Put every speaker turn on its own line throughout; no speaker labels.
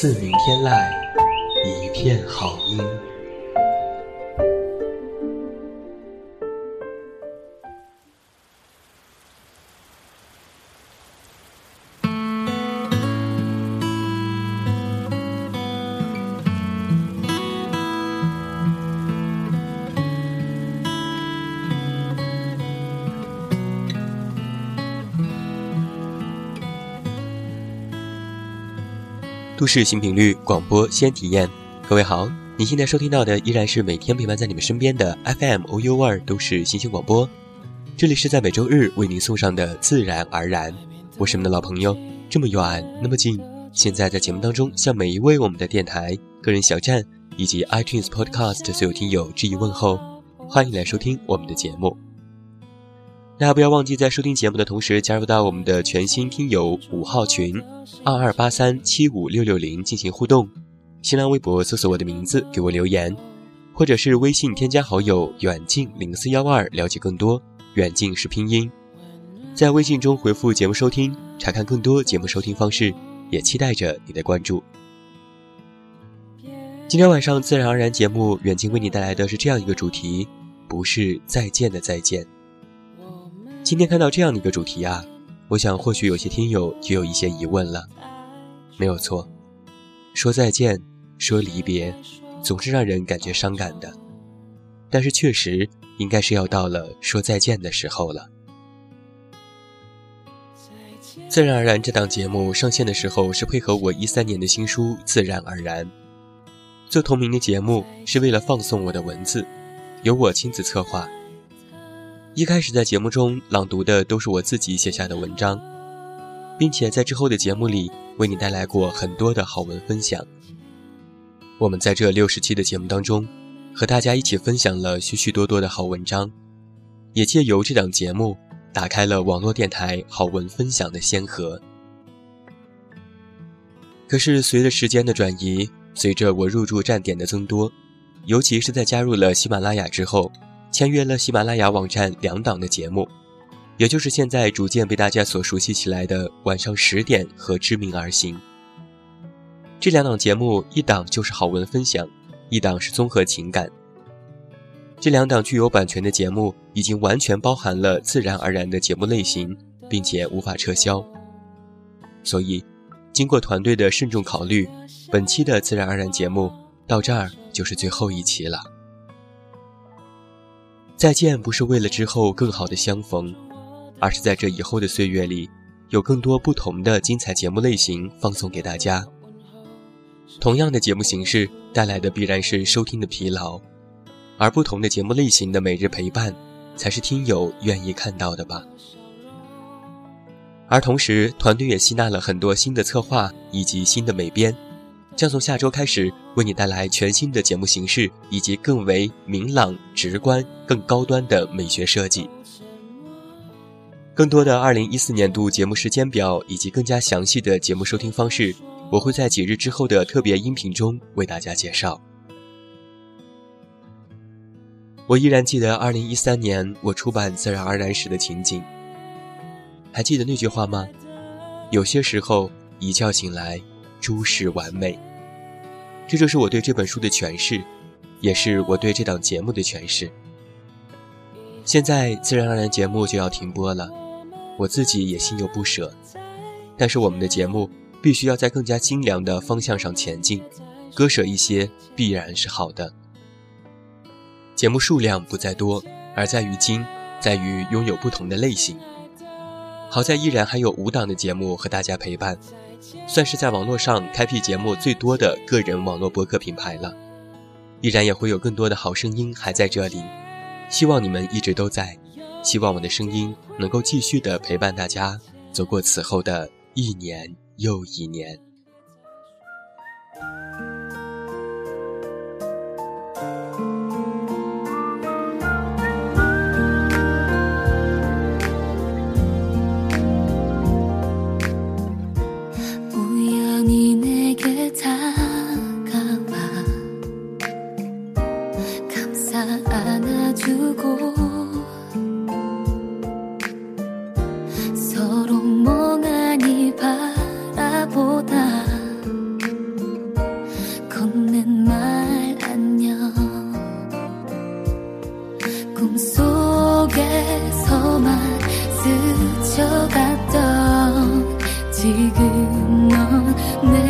自鸣天籁，一片好音。都市新频率广播先体验，各位好，你现在收听到的依然是每天陪伴在你们身边的 FM OU 二都市新兴广播，这里是在每周日为您送上的自然而然，我是你们的老朋友，这么远那么近，现在在节目当中向每一位我们的电台、个人小站以及 iTunes Podcast 所有听友致以问候，欢迎来收听我们的节目。大家不要忘记在收听节目的同时，加入到我们的全新听友五号群二二八三七五六六零进行互动。新浪微博搜索我的名字给我留言，或者是微信添加好友远近零四幺二了解更多。远近是拼音，在微信中回复节目收听，查看更多节目收听方式，也期待着你的关注。今天晚上自然而然节目，远近为你带来的是这样一个主题：不是再见的再见。今天看到这样的一个主题啊，我想或许有些听友就有一些疑问了。没有错，说再见，说离别，总是让人感觉伤感的。但是确实应该是要到了说再见的时候了。自然而然这档节目上线的时候是配合我一三年的新书《自然而然》，做同名的节目是为了放送我的文字，由我亲自策划。一开始在节目中朗读的都是我自己写下的文章，并且在之后的节目里为你带来过很多的好文分享。我们在这六十期的节目当中，和大家一起分享了许许多多的好文章，也借由这档节目打开了网络电台好文分享的先河。可是随着时间的转移，随着我入驻站点的增多，尤其是在加入了喜马拉雅之后。签约了喜马拉雅网站两档的节目，也就是现在逐渐被大家所熟悉起来的晚上十点和知名而行。这两档节目，一档就是好文分享，一档是综合情感。这两档具有版权的节目，已经完全包含了自然而然的节目类型，并且无法撤销。所以，经过团队的慎重考虑，本期的自然而然节目到这儿就是最后一期了。再见，不是为了之后更好的相逢，而是在这以后的岁月里，有更多不同的精彩节目类型放送给大家。同样的节目形式带来的必然是收听的疲劳，而不同的节目类型的每日陪伴，才是听友愿意看到的吧。而同时，团队也吸纳了很多新的策划以及新的美编。将从下周开始为你带来全新的节目形式，以及更为明朗、直观、更高端的美学设计。更多的2014年度节目时间表以及更加详细的节目收听方式，我会在几日之后的特别音频中为大家介绍。我依然记得2013年我出版《自然而然》时的情景，还记得那句话吗？有些时候一觉醒来，诸事完美。这就是我对这本书的诠释，也是我对这档节目的诠释。现在自然而然节目就要停播了，我自己也心有不舍。但是我们的节目必须要在更加精良的方向上前进，割舍一些必然是好的。节目数量不在多，而在于精，在于拥有不同的类型。好在依然还有五档的节目和大家陪伴。算是在网络上开辟节目最多的个人网络博客品牌了，依然也会有更多的好声音还在这里，希望你们一直都在，希望我的声音能够继续的陪伴大家走过此后的一年又一年。
꿈속에서만 스쳐갔던 지금 넌내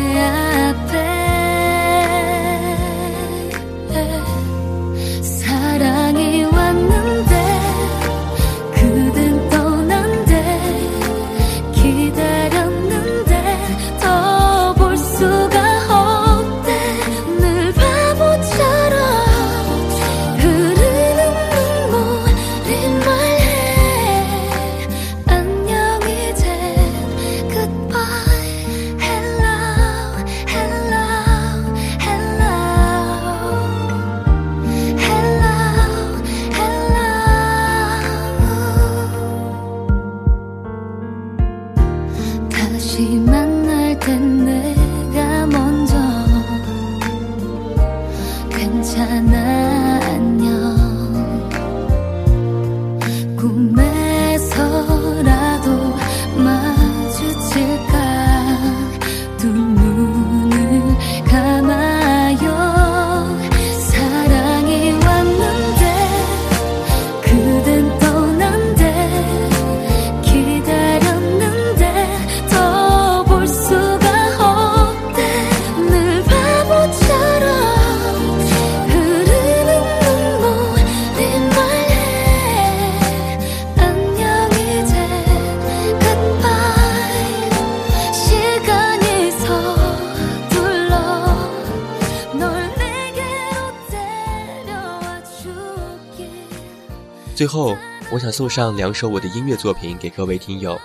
最后，我想送上两首我的音乐作品给各位听友，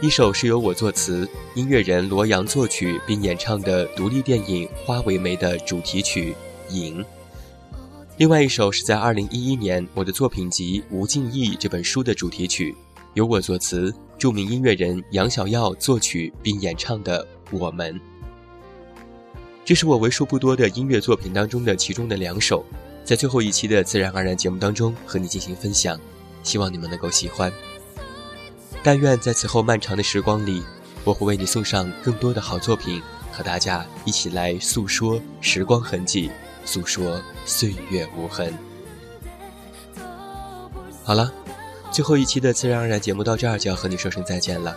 一首是由我作词，音乐人罗阳作曲并演唱的独立电影《花为媒》的主题曲《影》，另外一首是在2011年我的作品集《吴敬义》这本书的主题曲，由我作词，著名音乐人杨小耀作曲并演唱的《我们》。这是我为数不多的音乐作品当中的其中的两首。在最后一期的自然而然节目当中和你进行分享，希望你们能够喜欢。但愿在此后漫长的时光里，我会为你送上更多的好作品，和大家一起来诉说时光痕迹，诉说岁月无痕。好了，最后一期的自然而然节目到这儿就要和你说声再见了。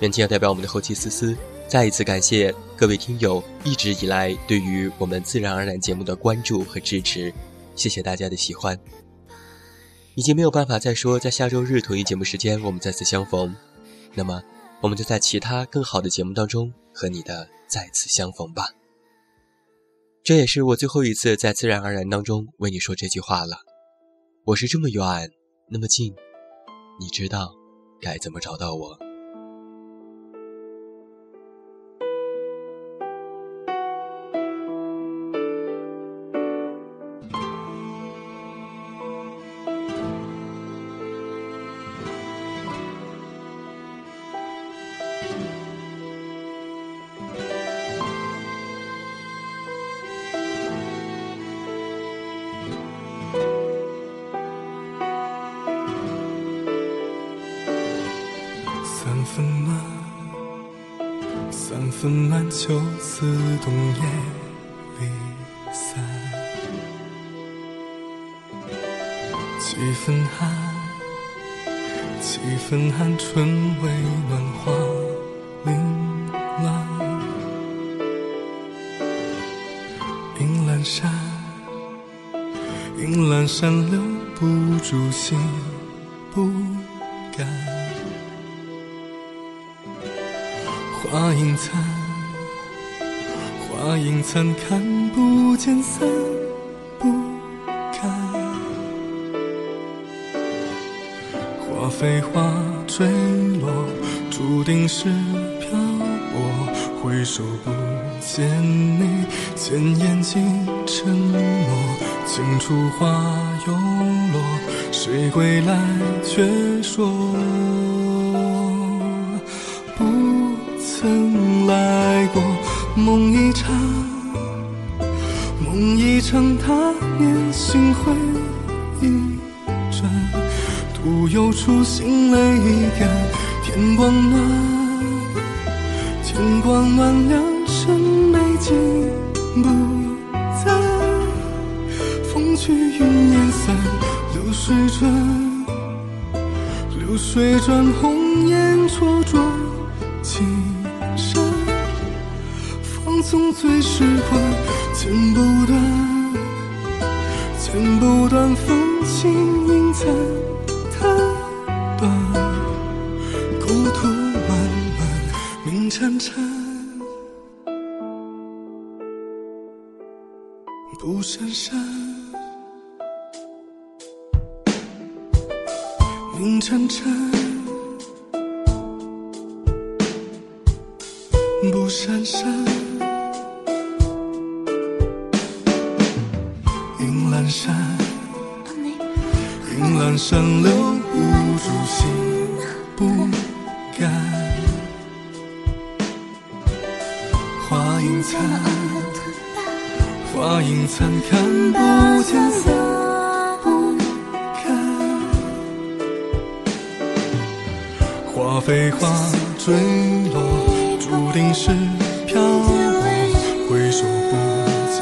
愿今要代表我们的后期思思，再一次感谢各位听友一直以来对于我们自然而然节目的关注和支持。谢谢大家的喜欢，已经没有办法再说在下周日同一节目时间我们再次相逢，那么我们就在其他更好的节目当中和你的再次相逢吧。这也是我最后一次在自然而然当中为你说这句话了。我是这么远，那么近，你知道该怎么找到我。
分暖，秋思冬夜离散，几分寒，几分寒，春未暖花凌乱，迎阑珊，迎阑珊，留不住心不影残。花影残，看不见，散不开。花飞花坠落，注定是漂泊。回首不见你，千眼睛沉默。尽处花又落，谁归来却说梦一场，梦一场，他年心灰意转，独有初心泪一干。天光暖，天光暖，良辰美景不在。风去云烟散，流水转，流水转，红颜灼灼纵最是欢，剪不断，剪不断，风轻云残，弹断。故土漫漫，明潺潺，不闪闪。明潺潺，不闪闪。云阑珊，留不住心不甘。花影残，花影残，看不见散不开。花飞花坠落，注定是漂泊。回首不见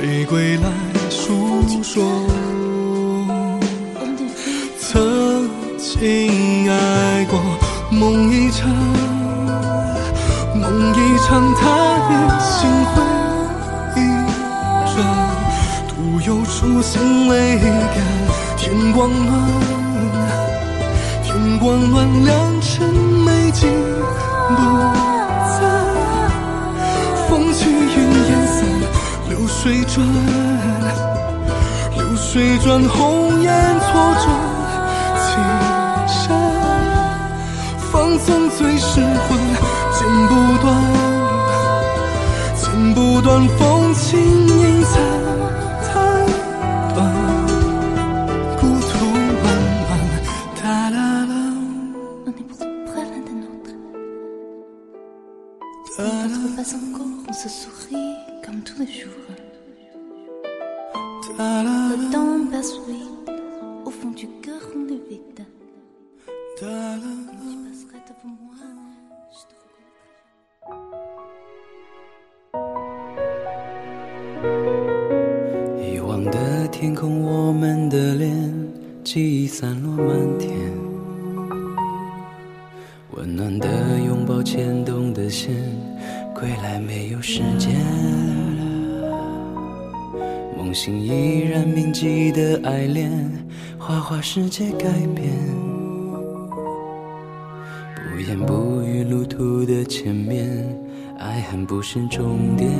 谁归来诉说？曾经爱过，梦一场，梦一场，他年心灰意转。独有初心未干，天光暖，天光暖，良辰美景不水转，流水转，红颜错转青山。放纵最是魂，剪不断，剪不断，风轻云
散。天空，我们的脸，记忆散落满天。温暖的拥抱，牵动的线，归来没有时间。梦醒依然铭记的爱恋，花花世界改变。不言不语路途的前面，爱恨不是终点。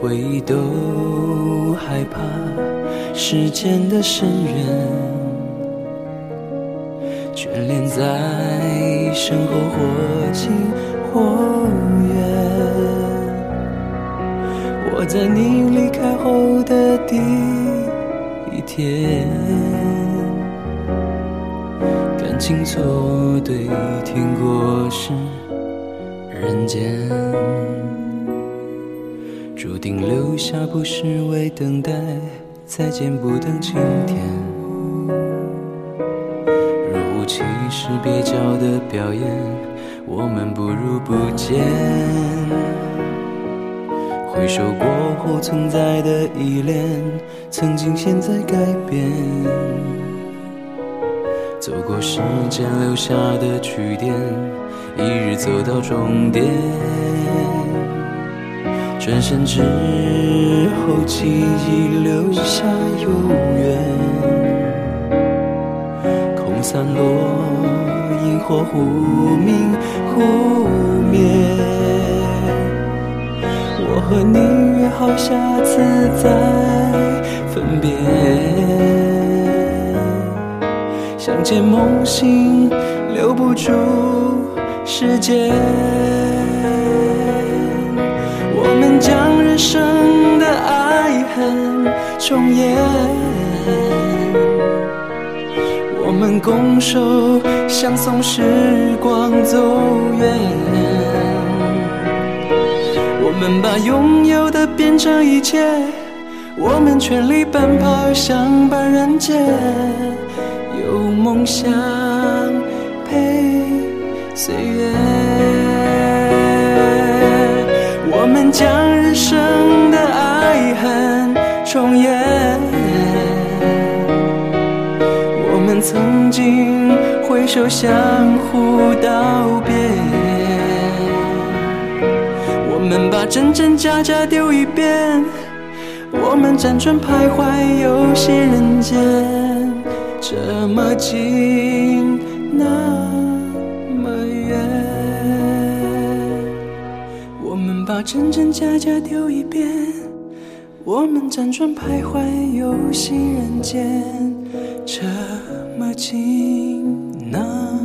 回忆都害怕时间的深渊，眷恋在身后或近或远。我在你离开后的第一天，感情错对天过是人间。注定留下不是为等待，再见不等晴天。若无其事蹩脚的表演，我们不如不见。回首过后存在的依恋，曾经现在改变。走过时间留下的句点，一日走到终点。转身之后，记忆留下永远，空散落，萤火忽明忽灭。我和你约好下次再分别，相见梦醒，留不住时间。生的爱恨重演，我们拱手相送，时光走远。我们把拥有的变成一切，我们全力奔跑，相伴人间，有梦想陪岁月。手相互道别，我们把真真假假丢一边，我们辗转徘徊游戏人间，这么近那么远。我们把真真假假丢一边，我们辗转徘徊游戏人间，这么近。那